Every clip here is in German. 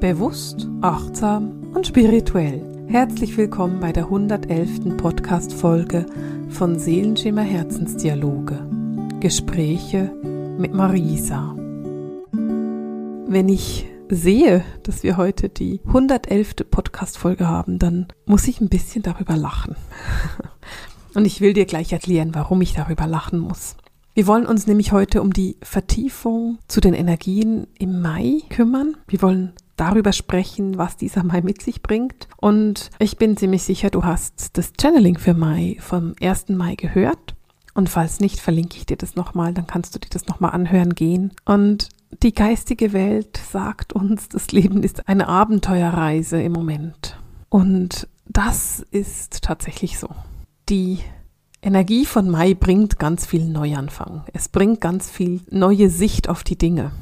Bewusst, achtsam und spirituell. Herzlich willkommen bei der 111. Podcast-Folge von Seelenschimmer Herzensdialoge. Gespräche mit Marisa. Wenn ich sehe, dass wir heute die 111. Podcast-Folge haben, dann muss ich ein bisschen darüber lachen. Und ich will dir gleich erklären, warum ich darüber lachen muss. Wir wollen uns nämlich heute um die Vertiefung zu den Energien im Mai kümmern. Wir wollen darüber sprechen, was dieser Mai mit sich bringt. Und ich bin ziemlich sicher, du hast das Channeling für Mai vom 1. Mai gehört. Und falls nicht, verlinke ich dir das nochmal, dann kannst du dir das nochmal anhören gehen. Und die geistige Welt sagt uns, das Leben ist eine Abenteuerreise im Moment. Und das ist tatsächlich so. Die Energie von Mai bringt ganz viel Neuanfang. Es bringt ganz viel neue Sicht auf die Dinge.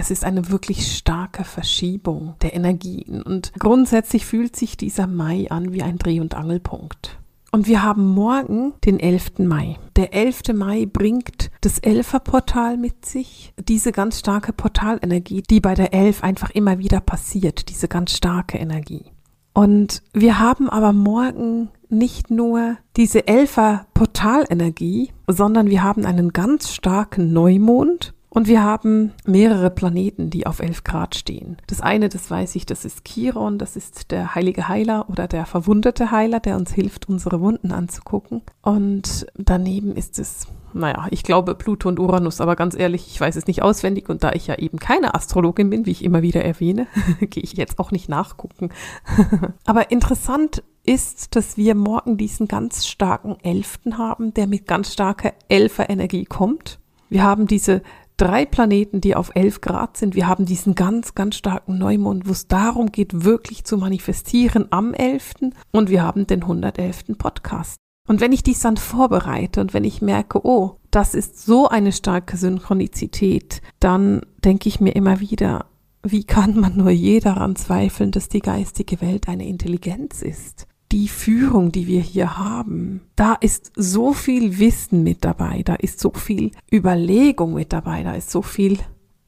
Es ist eine wirklich starke Verschiebung der Energien und grundsätzlich fühlt sich dieser Mai an wie ein Dreh- und Angelpunkt. Und wir haben morgen den 11. Mai. Der 11. Mai bringt das Elferportal mit sich, diese ganz starke Portalenergie, die bei der Elf einfach immer wieder passiert, diese ganz starke Energie. Und wir haben aber morgen nicht nur diese Elfer-Portalenergie, sondern wir haben einen ganz starken Neumond und wir haben mehrere Planeten, die auf 11 Grad stehen. Das eine, das weiß ich, das ist Chiron, das ist der heilige Heiler oder der verwundete Heiler, der uns hilft, unsere Wunden anzugucken. Und daneben ist es naja, ich glaube Pluto und Uranus, aber ganz ehrlich, ich weiß es nicht auswendig und da ich ja eben keine Astrologin bin, wie ich immer wieder erwähne, gehe ich jetzt auch nicht nachgucken. aber interessant ist, dass wir morgen diesen ganz starken Elften haben, der mit ganz starker Elfer-Energie kommt. Wir haben diese drei Planeten, die auf 11 Grad sind. Wir haben diesen ganz, ganz starken Neumond, wo es darum geht, wirklich zu manifestieren am 11. Und wir haben den 111. Podcast. Und wenn ich dies dann vorbereite und wenn ich merke, oh, das ist so eine starke Synchronizität, dann denke ich mir immer wieder, wie kann man nur je daran zweifeln, dass die geistige Welt eine Intelligenz ist? Die Führung, die wir hier haben, da ist so viel Wissen mit dabei, da ist so viel Überlegung mit dabei, da ist so viel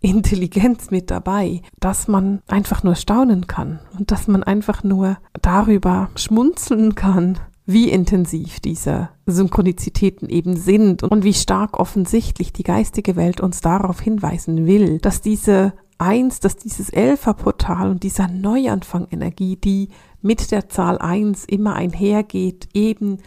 Intelligenz mit dabei, dass man einfach nur staunen kann und dass man einfach nur darüber schmunzeln kann, wie intensiv diese Synchronizitäten eben sind und wie stark offensichtlich die geistige Welt uns darauf hinweisen will, dass diese Eins, dass dieses Elferportal und dieser Neuanfang-Energie, die mit der Zahl Eins immer einhergeht, eben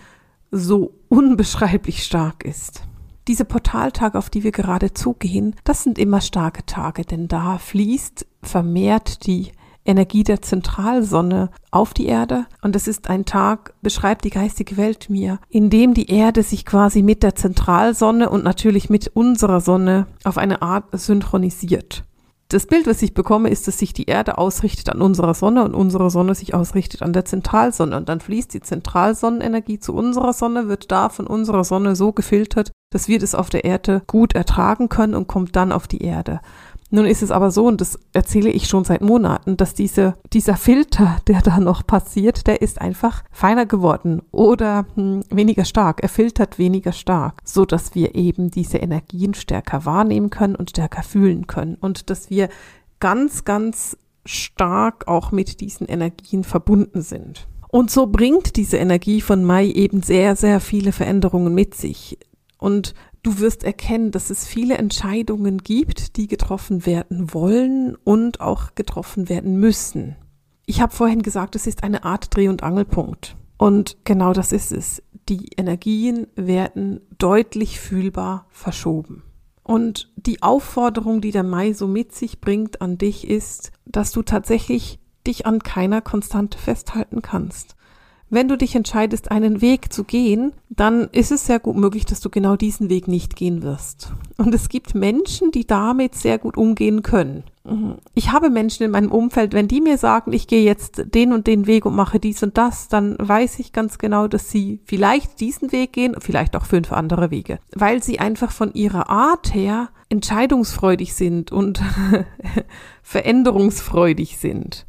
so unbeschreiblich stark ist. Diese Portaltage, auf die wir gerade zugehen, das sind immer starke Tage, denn da fließt vermehrt die Energie der Zentralsonne auf die Erde. Und es ist ein Tag, beschreibt die geistige Welt mir, in dem die Erde sich quasi mit der Zentralsonne und natürlich mit unserer Sonne auf eine Art synchronisiert. Das Bild, was ich bekomme, ist, dass sich die Erde ausrichtet an unserer Sonne und unsere Sonne sich ausrichtet an der Zentralsonne. Und dann fließt die Zentralsonnenenergie zu unserer Sonne, wird da von unserer Sonne so gefiltert, dass wir das auf der Erde gut ertragen können und kommt dann auf die Erde. Nun ist es aber so, und das erzähle ich schon seit Monaten, dass diese, dieser Filter, der da noch passiert, der ist einfach feiner geworden oder hm, weniger stark. Er filtert weniger stark, so dass wir eben diese Energien stärker wahrnehmen können und stärker fühlen können und dass wir ganz, ganz stark auch mit diesen Energien verbunden sind. Und so bringt diese Energie von Mai eben sehr, sehr viele Veränderungen mit sich. Und Du wirst erkennen, dass es viele Entscheidungen gibt, die getroffen werden wollen und auch getroffen werden müssen. Ich habe vorhin gesagt, es ist eine Art Dreh- und Angelpunkt. Und genau das ist es. Die Energien werden deutlich fühlbar verschoben. Und die Aufforderung, die der Mai so mit sich bringt an dich, ist, dass du tatsächlich dich an keiner Konstante festhalten kannst wenn du dich entscheidest, einen Weg zu gehen, dann ist es sehr gut möglich, dass du genau diesen Weg nicht gehen wirst. Und es gibt Menschen, die damit sehr gut umgehen können. Mhm. Ich habe Menschen in meinem Umfeld, wenn die mir sagen, ich gehe jetzt den und den Weg und mache dies und das, dann weiß ich ganz genau, dass sie vielleicht diesen Weg gehen, vielleicht auch fünf andere Wege, weil sie einfach von ihrer Art her entscheidungsfreudig sind und veränderungsfreudig sind.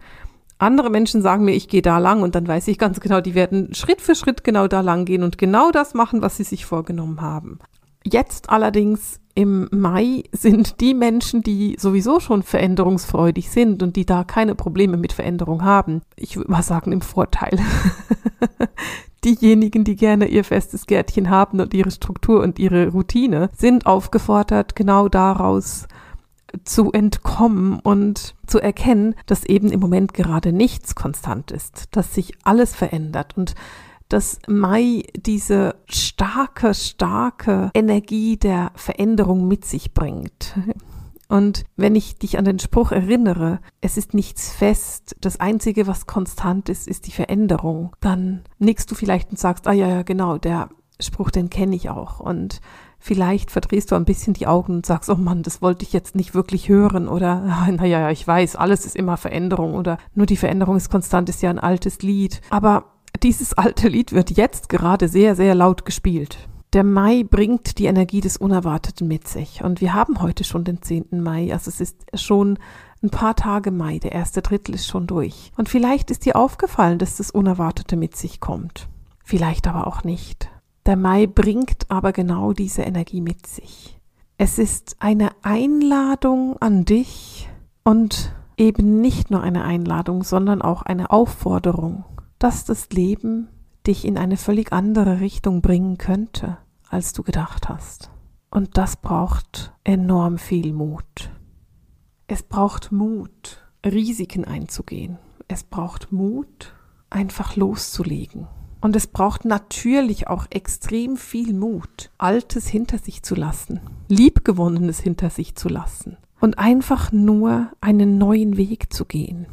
Andere Menschen sagen mir, ich gehe da lang und dann weiß ich ganz genau, die werden Schritt für Schritt genau da lang gehen und genau das machen, was sie sich vorgenommen haben. Jetzt allerdings im Mai sind die Menschen, die sowieso schon veränderungsfreudig sind und die da keine Probleme mit Veränderung haben, ich würde mal sagen im Vorteil. Diejenigen, die gerne ihr festes Gärtchen haben und ihre Struktur und ihre Routine, sind aufgefordert, genau daraus zu entkommen und zu erkennen, dass eben im Moment gerade nichts konstant ist, dass sich alles verändert und dass Mai diese starke, starke Energie der Veränderung mit sich bringt. Und wenn ich dich an den Spruch erinnere, es ist nichts fest, das Einzige, was konstant ist, ist die Veränderung, dann nickst du vielleicht und sagst, ah ja, ja, genau, der Spruch, den kenne ich auch. Und vielleicht verdrehst du ein bisschen die Augen und sagst, oh Mann, das wollte ich jetzt nicht wirklich hören oder, naja, ja, ich weiß, alles ist immer Veränderung oder nur die Veränderung ist konstant, ist ja ein altes Lied. Aber dieses alte Lied wird jetzt gerade sehr, sehr laut gespielt. Der Mai bringt die Energie des Unerwarteten mit sich. Und wir haben heute schon den 10. Mai. Also es ist schon ein paar Tage Mai. Der erste Drittel ist schon durch. Und vielleicht ist dir aufgefallen, dass das Unerwartete mit sich kommt. Vielleicht aber auch nicht. Der Mai bringt aber genau diese Energie mit sich. Es ist eine Einladung an dich und eben nicht nur eine Einladung, sondern auch eine Aufforderung dass das Leben dich in eine völlig andere Richtung bringen könnte, als du gedacht hast. Und das braucht enorm viel Mut. Es braucht Mut, Risiken einzugehen. Es braucht Mut, einfach loszulegen. Und es braucht natürlich auch extrem viel Mut, Altes hinter sich zu lassen, Liebgewonnenes hinter sich zu lassen und einfach nur einen neuen Weg zu gehen.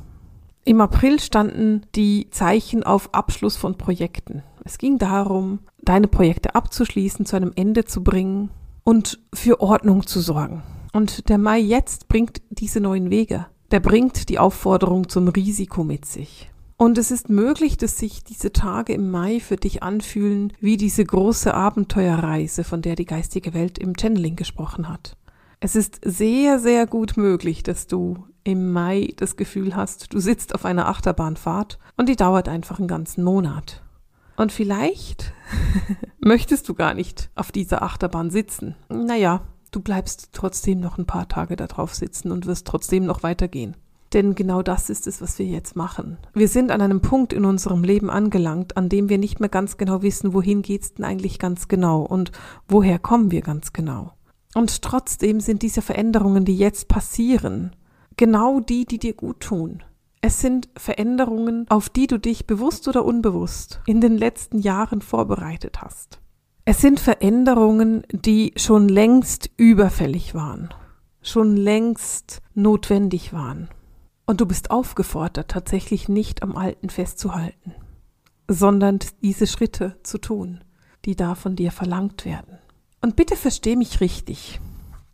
Im April standen die Zeichen auf Abschluss von Projekten. Es ging darum, deine Projekte abzuschließen, zu einem Ende zu bringen und für Ordnung zu sorgen. Und der Mai jetzt bringt diese neuen Wege. Der bringt die Aufforderung zum Risiko mit sich. Und es ist möglich, dass sich diese Tage im Mai für dich anfühlen wie diese große Abenteuerreise, von der die geistige Welt im Channeling gesprochen hat. Es ist sehr, sehr gut möglich, dass du im Mai das Gefühl hast, du sitzt auf einer Achterbahnfahrt und die dauert einfach einen ganzen Monat. Und vielleicht möchtest du gar nicht auf dieser Achterbahn sitzen. Naja, du bleibst trotzdem noch ein paar Tage da drauf sitzen und wirst trotzdem noch weitergehen. Denn genau das ist es, was wir jetzt machen. Wir sind an einem Punkt in unserem Leben angelangt, an dem wir nicht mehr ganz genau wissen, wohin geht's denn eigentlich ganz genau und woher kommen wir ganz genau. Und trotzdem sind diese Veränderungen, die jetzt passieren, genau die, die dir gut tun. Es sind Veränderungen, auf die du dich bewusst oder unbewusst in den letzten Jahren vorbereitet hast. Es sind Veränderungen, die schon längst überfällig waren, schon längst notwendig waren. Und du bist aufgefordert, tatsächlich nicht am Alten festzuhalten, sondern diese Schritte zu tun, die da von dir verlangt werden. Und bitte versteh mich richtig.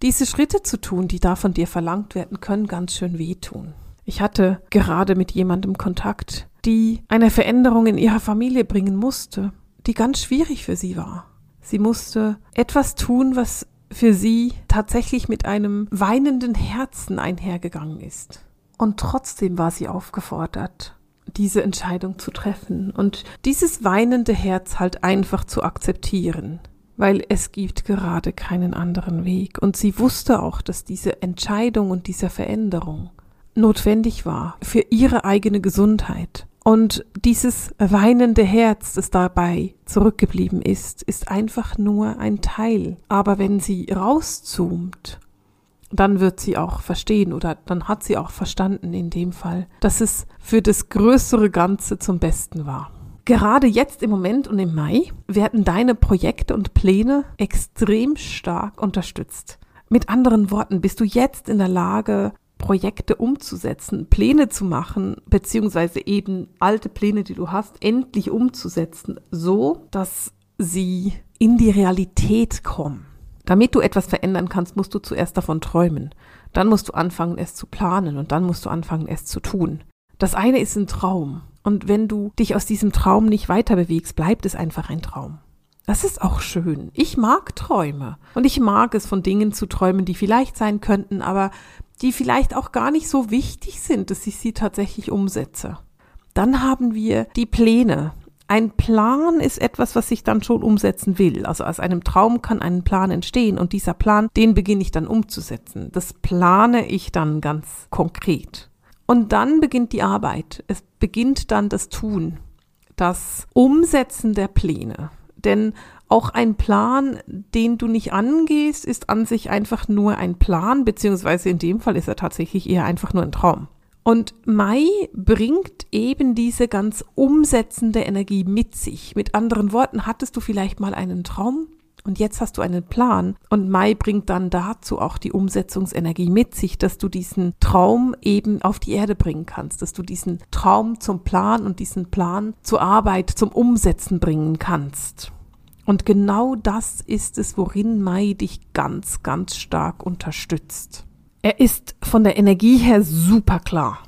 Diese Schritte zu tun, die da von dir verlangt werden, können ganz schön wehtun. Ich hatte gerade mit jemandem Kontakt, die eine Veränderung in ihrer Familie bringen musste, die ganz schwierig für sie war. Sie musste etwas tun, was für sie tatsächlich mit einem weinenden Herzen einhergegangen ist. Und trotzdem war sie aufgefordert, diese Entscheidung zu treffen und dieses weinende Herz halt einfach zu akzeptieren weil es gibt gerade keinen anderen Weg. Und sie wusste auch, dass diese Entscheidung und diese Veränderung notwendig war für ihre eigene Gesundheit. Und dieses weinende Herz, das dabei zurückgeblieben ist, ist einfach nur ein Teil. Aber wenn sie rauszoomt, dann wird sie auch verstehen oder dann hat sie auch verstanden in dem Fall, dass es für das größere Ganze zum Besten war. Gerade jetzt im Moment und im Mai werden deine Projekte und Pläne extrem stark unterstützt. Mit anderen Worten, bist du jetzt in der Lage, Projekte umzusetzen, Pläne zu machen, beziehungsweise eben alte Pläne, die du hast, endlich umzusetzen, so dass sie in die Realität kommen. Damit du etwas verändern kannst, musst du zuerst davon träumen. Dann musst du anfangen, es zu planen und dann musst du anfangen, es zu tun. Das eine ist ein Traum und wenn du dich aus diesem Traum nicht weiter bewegst, bleibt es einfach ein Traum. Das ist auch schön. Ich mag Träume. Und ich mag es, von Dingen zu träumen, die vielleicht sein könnten, aber die vielleicht auch gar nicht so wichtig sind, dass ich sie tatsächlich umsetze. Dann haben wir die Pläne. Ein Plan ist etwas, was ich dann schon umsetzen will. Also aus einem Traum kann ein Plan entstehen und dieser Plan, den beginne ich dann umzusetzen. Das plane ich dann ganz konkret. Und dann beginnt die Arbeit. Es beginnt dann das Tun, das Umsetzen der Pläne. Denn auch ein Plan, den du nicht angehst, ist an sich einfach nur ein Plan, beziehungsweise in dem Fall ist er tatsächlich eher einfach nur ein Traum. Und Mai bringt eben diese ganz umsetzende Energie mit sich. Mit anderen Worten, hattest du vielleicht mal einen Traum und jetzt hast du einen Plan und Mai bringt dann dazu auch die Umsetzungsenergie mit sich, dass du diesen Traum eben auf die Erde bringen kannst, dass du diesen Traum zum Plan und diesen Plan zur Arbeit, zum Umsetzen bringen kannst. Und genau das ist es, worin Mai dich ganz, ganz stark unterstützt. Er ist von der Energie her super klar.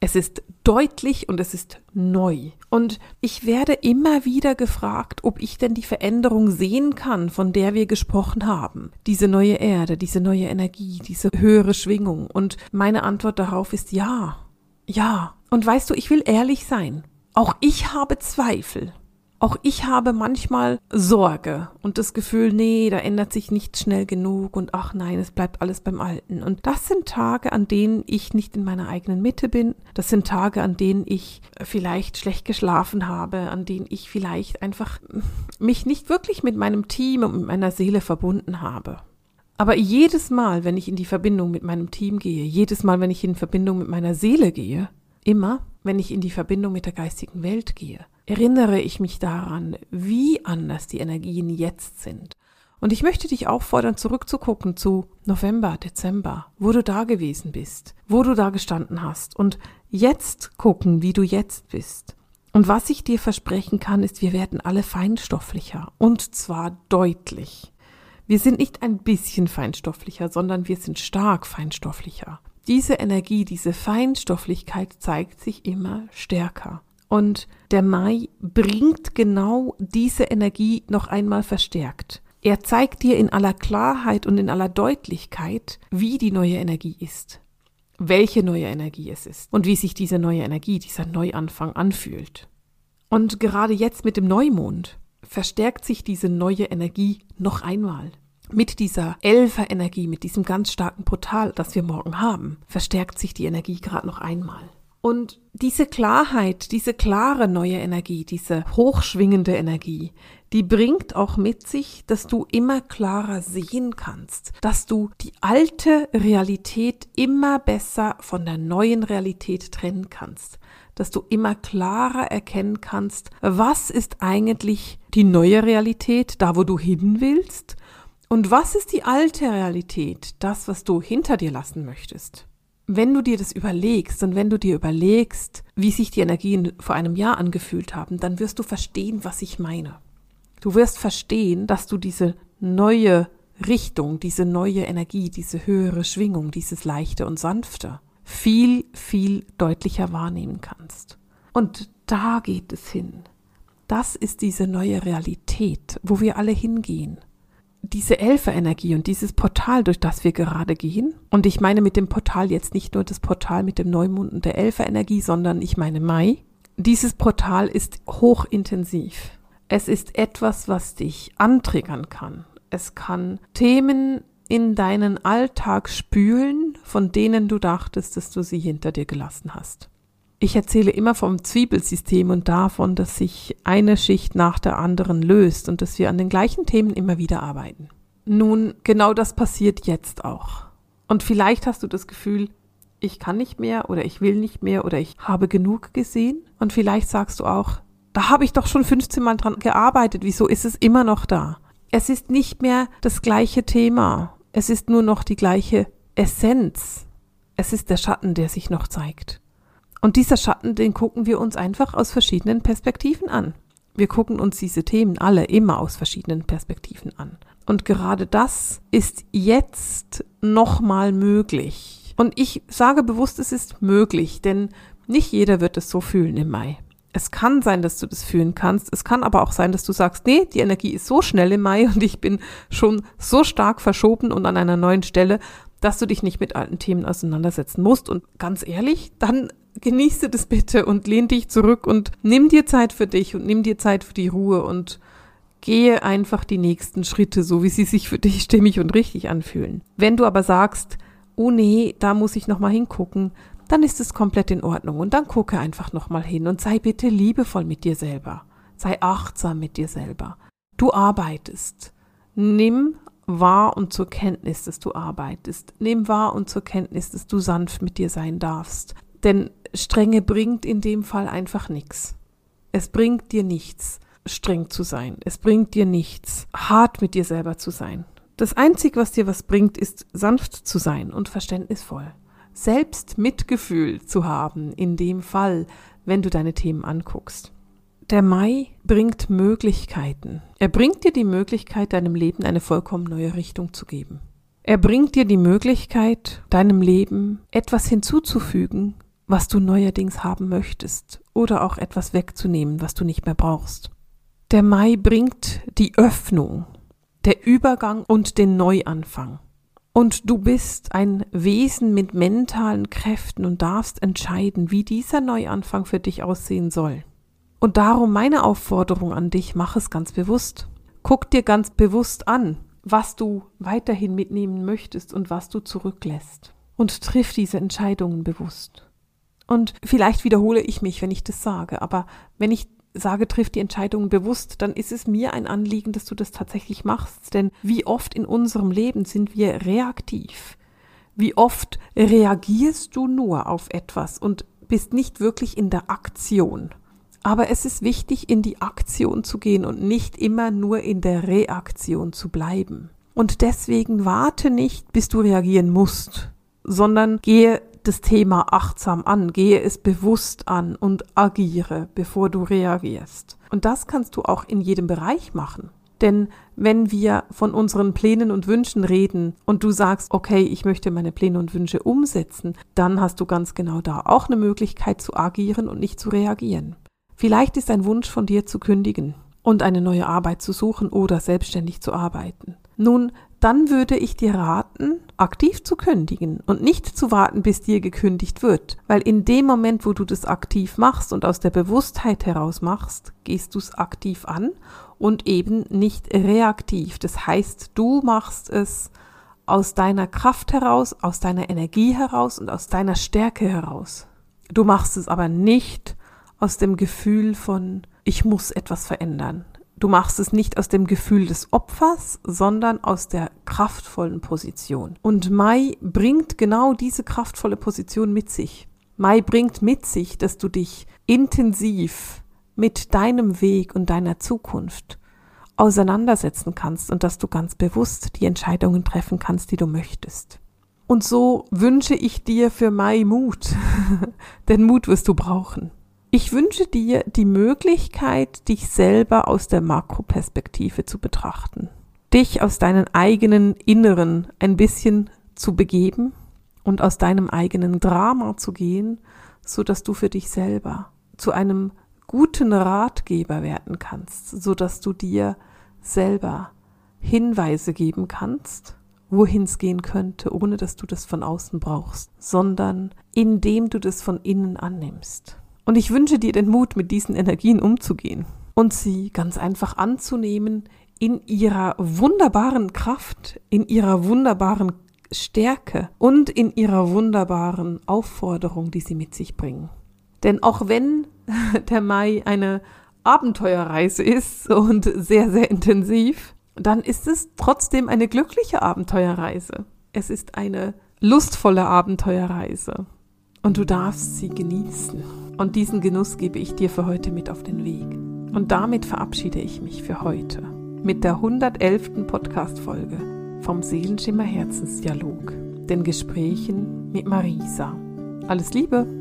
Es ist deutlich und es ist neu. Und ich werde immer wieder gefragt, ob ich denn die Veränderung sehen kann, von der wir gesprochen haben. Diese neue Erde, diese neue Energie, diese höhere Schwingung. Und meine Antwort darauf ist ja. Ja. Und weißt du, ich will ehrlich sein. Auch ich habe Zweifel. Auch ich habe manchmal Sorge und das Gefühl, nee, da ändert sich nichts schnell genug und ach nein, es bleibt alles beim Alten. Und das sind Tage, an denen ich nicht in meiner eigenen Mitte bin. Das sind Tage, an denen ich vielleicht schlecht geschlafen habe, an denen ich vielleicht einfach mich nicht wirklich mit meinem Team und mit meiner Seele verbunden habe. Aber jedes Mal, wenn ich in die Verbindung mit meinem Team gehe, jedes Mal, wenn ich in Verbindung mit meiner Seele gehe, immer, wenn ich in die Verbindung mit der geistigen Welt gehe, erinnere ich mich daran, wie anders die Energien jetzt sind. Und ich möchte dich auffordern, zurückzugucken zu November, Dezember, wo du da gewesen bist, wo du da gestanden hast und jetzt gucken, wie du jetzt bist. Und was ich dir versprechen kann, ist, wir werden alle feinstofflicher und zwar deutlich. Wir sind nicht ein bisschen feinstofflicher, sondern wir sind stark feinstofflicher. Diese Energie, diese Feinstofflichkeit zeigt sich immer stärker. Und der Mai bringt genau diese Energie noch einmal verstärkt. Er zeigt dir in aller Klarheit und in aller Deutlichkeit, wie die neue Energie ist, welche neue Energie es ist und wie sich diese neue Energie, dieser Neuanfang anfühlt. Und gerade jetzt mit dem Neumond verstärkt sich diese neue Energie noch einmal. Mit dieser Elfer-Energie, mit diesem ganz starken Portal, das wir morgen haben, verstärkt sich die Energie gerade noch einmal. Und diese Klarheit, diese klare neue Energie, diese hochschwingende Energie, die bringt auch mit sich, dass du immer klarer sehen kannst, dass du die alte Realität immer besser von der neuen Realität trennen kannst, dass du immer klarer erkennen kannst, was ist eigentlich die neue Realität, da wo du hin willst, und was ist die alte Realität, das, was du hinter dir lassen möchtest wenn du dir das überlegst und wenn du dir überlegst, wie sich die Energien vor einem Jahr angefühlt haben, dann wirst du verstehen, was ich meine. Du wirst verstehen, dass du diese neue Richtung, diese neue Energie, diese höhere Schwingung, dieses leichte und sanfte viel, viel deutlicher wahrnehmen kannst. Und da geht es hin. Das ist diese neue Realität, wo wir alle hingehen diese Elfer-Energie und dieses Portal, durch das wir gerade gehen, und ich meine mit dem Portal jetzt nicht nur das Portal mit dem Neumond und der Elfer-Energie, sondern ich meine Mai, dieses Portal ist hochintensiv. Es ist etwas, was dich antriggern kann. Es kann Themen in deinen Alltag spülen, von denen du dachtest, dass du sie hinter dir gelassen hast. Ich erzähle immer vom Zwiebelsystem und davon, dass sich eine Schicht nach der anderen löst und dass wir an den gleichen Themen immer wieder arbeiten. Nun, genau das passiert jetzt auch. Und vielleicht hast du das Gefühl, ich kann nicht mehr oder ich will nicht mehr oder ich habe genug gesehen. Und vielleicht sagst du auch, da habe ich doch schon 15 Mal dran gearbeitet, wieso ist es immer noch da? Es ist nicht mehr das gleiche Thema, es ist nur noch die gleiche Essenz. Es ist der Schatten, der sich noch zeigt. Und dieser Schatten, den gucken wir uns einfach aus verschiedenen Perspektiven an. Wir gucken uns diese Themen alle immer aus verschiedenen Perspektiven an. Und gerade das ist jetzt nochmal möglich. Und ich sage bewusst, es ist möglich, denn nicht jeder wird es so fühlen im Mai. Es kann sein, dass du das fühlen kannst. Es kann aber auch sein, dass du sagst, nee, die Energie ist so schnell im Mai und ich bin schon so stark verschoben und an einer neuen Stelle, dass du dich nicht mit alten Themen auseinandersetzen musst. Und ganz ehrlich, dann genieße das bitte und lehn dich zurück und nimm dir Zeit für dich und nimm dir Zeit für die Ruhe und gehe einfach die nächsten Schritte, so wie sie sich für dich stimmig und richtig anfühlen. Wenn du aber sagst, oh nee, da muss ich nochmal hingucken, dann ist es komplett in Ordnung und dann gucke einfach nochmal hin und sei bitte liebevoll mit dir selber. Sei achtsam mit dir selber. Du arbeitest. Nimm wahr und zur Kenntnis, dass du arbeitest. Nimm wahr und zur Kenntnis, dass du sanft mit dir sein darfst. Denn Strenge bringt in dem Fall einfach nichts. Es bringt dir nichts, streng zu sein. Es bringt dir nichts, hart mit dir selber zu sein. Das Einzige, was dir was bringt, ist sanft zu sein und verständnisvoll. Selbst Mitgefühl zu haben, in dem Fall, wenn du deine Themen anguckst. Der Mai bringt Möglichkeiten. Er bringt dir die Möglichkeit, deinem Leben eine vollkommen neue Richtung zu geben. Er bringt dir die Möglichkeit, deinem Leben etwas hinzuzufügen, was du neuerdings haben möchtest, oder auch etwas wegzunehmen, was du nicht mehr brauchst. Der Mai bringt die Öffnung, der Übergang und den Neuanfang. Und du bist ein Wesen mit mentalen Kräften und darfst entscheiden, wie dieser Neuanfang für dich aussehen soll. Und darum meine Aufforderung an dich, mach es ganz bewusst. Guck dir ganz bewusst an, was du weiterhin mitnehmen möchtest und was du zurücklässt. Und triff diese Entscheidungen bewusst. Und vielleicht wiederhole ich mich, wenn ich das sage, aber wenn ich sage, triff die Entscheidungen bewusst, dann ist es mir ein Anliegen, dass du das tatsächlich machst. Denn wie oft in unserem Leben sind wir reaktiv? Wie oft reagierst du nur auf etwas und bist nicht wirklich in der Aktion? Aber es ist wichtig, in die Aktion zu gehen und nicht immer nur in der Reaktion zu bleiben. Und deswegen warte nicht, bis du reagieren musst, sondern gehe das Thema achtsam an, gehe es bewusst an und agiere, bevor du reagierst. Und das kannst du auch in jedem Bereich machen. Denn wenn wir von unseren Plänen und Wünschen reden und du sagst, okay, ich möchte meine Pläne und Wünsche umsetzen, dann hast du ganz genau da auch eine Möglichkeit zu agieren und nicht zu reagieren. Vielleicht ist ein Wunsch von dir zu kündigen und eine neue Arbeit zu suchen oder selbstständig zu arbeiten. Nun, dann würde ich dir raten, aktiv zu kündigen und nicht zu warten, bis dir gekündigt wird, weil in dem Moment, wo du das aktiv machst und aus der Bewusstheit heraus machst, gehst du es aktiv an und eben nicht reaktiv. Das heißt, du machst es aus deiner Kraft heraus, aus deiner Energie heraus und aus deiner Stärke heraus. Du machst es aber nicht aus dem Gefühl von, ich muss etwas verändern. Du machst es nicht aus dem Gefühl des Opfers, sondern aus der kraftvollen Position. Und Mai bringt genau diese kraftvolle Position mit sich. Mai bringt mit sich, dass du dich intensiv mit deinem Weg und deiner Zukunft auseinandersetzen kannst und dass du ganz bewusst die Entscheidungen treffen kannst, die du möchtest. Und so wünsche ich dir für Mai Mut, denn Mut wirst du brauchen. Ich wünsche dir die Möglichkeit, dich selber aus der Makroperspektive zu betrachten, dich aus deinen eigenen Inneren ein bisschen zu begeben und aus deinem eigenen Drama zu gehen, so dass du für dich selber zu einem guten Ratgeber werden kannst, so dass du dir selber Hinweise geben kannst, wohin es gehen könnte, ohne dass du das von außen brauchst, sondern indem du das von innen annimmst. Und ich wünsche dir den Mut, mit diesen Energien umzugehen und sie ganz einfach anzunehmen in ihrer wunderbaren Kraft, in ihrer wunderbaren Stärke und in ihrer wunderbaren Aufforderung, die sie mit sich bringen. Denn auch wenn der Mai eine Abenteuerreise ist und sehr, sehr intensiv, dann ist es trotzdem eine glückliche Abenteuerreise. Es ist eine lustvolle Abenteuerreise und du darfst sie genießen. Und diesen Genuss gebe ich dir für heute mit auf den Weg. Und damit verabschiede ich mich für heute mit der 111. Podcast-Folge vom Seelenschimmer Herzensdialog, den Gesprächen mit Marisa. Alles Liebe!